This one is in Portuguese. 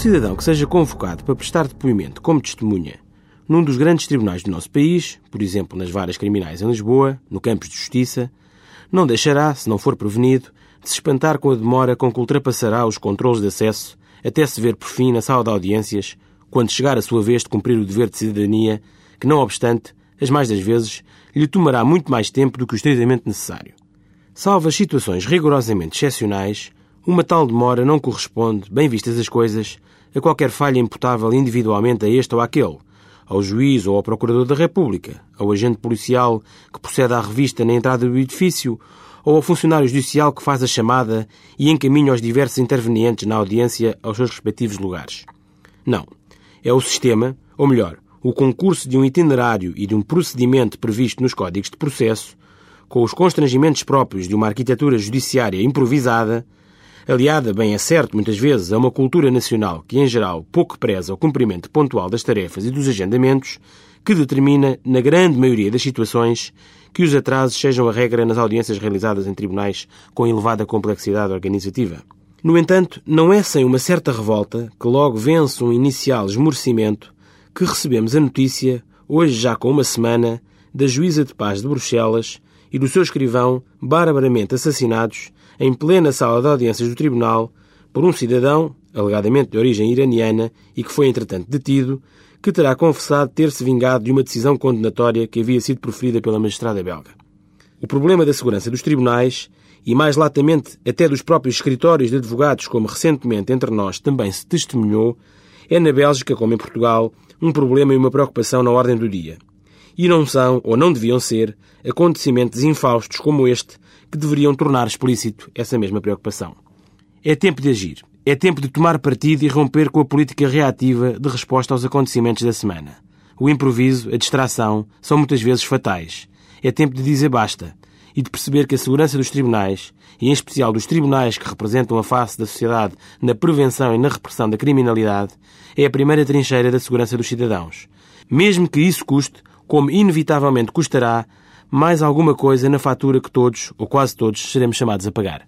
cidadão que seja convocado para prestar depoimento como testemunha num dos grandes tribunais do nosso país, por exemplo nas varas criminais em Lisboa, no campus de justiça, não deixará, se não for prevenido, de se espantar com a demora com que ultrapassará os controles de acesso até se ver por fim na sala de audiências, quando chegar a sua vez de cumprir o dever de cidadania, que, não obstante, as mais das vezes, lhe tomará muito mais tempo do que o estritamente necessário. Salvo as situações rigorosamente excepcionais, uma tal demora não corresponde, bem vistas as coisas, a qualquer falha imputável individualmente a este ou àquele, ao juiz ou ao procurador da República, ao agente policial que procede à revista na entrada do edifício, ou ao funcionário judicial que faz a chamada e encaminha os diversos intervenientes na audiência aos seus respectivos lugares. Não. É o sistema, ou melhor, o concurso de um itinerário e de um procedimento previsto nos códigos de processo, com os constrangimentos próprios de uma arquitetura judiciária improvisada, aliada, bem é certo, muitas vezes, a uma cultura nacional que, em geral, pouco preza o cumprimento pontual das tarefas e dos agendamentos, que determina, na grande maioria das situações, que os atrasos sejam a regra nas audiências realizadas em tribunais com elevada complexidade organizativa. No entanto, não é sem uma certa revolta que logo vence um inicial esmorecimento que recebemos a notícia, hoje já com uma semana, da juíza de paz de Bruxelas e do seu escrivão barbaramente assassinados em plena sala de audiências do tribunal por um cidadão, alegadamente de origem iraniana e que foi entretanto detido, que terá confessado ter-se vingado de uma decisão condenatória que havia sido proferida pela magistrada belga. O problema da segurança dos tribunais, e mais latamente até dos próprios escritórios de advogados, como recentemente entre nós também se testemunhou, é na Bélgica, como em Portugal, um problema e uma preocupação na ordem do dia. E não são, ou não deviam ser, acontecimentos infaustos como este que deveriam tornar explícito essa mesma preocupação. É tempo de agir. É tempo de tomar partido e romper com a política reativa de resposta aos acontecimentos da semana. O improviso, a distração, são muitas vezes fatais. É tempo de dizer basta e de perceber que a segurança dos tribunais, e em especial dos tribunais que representam a face da sociedade na prevenção e na repressão da criminalidade, é a primeira trincheira da segurança dos cidadãos. Mesmo que isso custe, como inevitavelmente custará, mais alguma coisa na fatura que todos, ou quase todos, seremos chamados a pagar.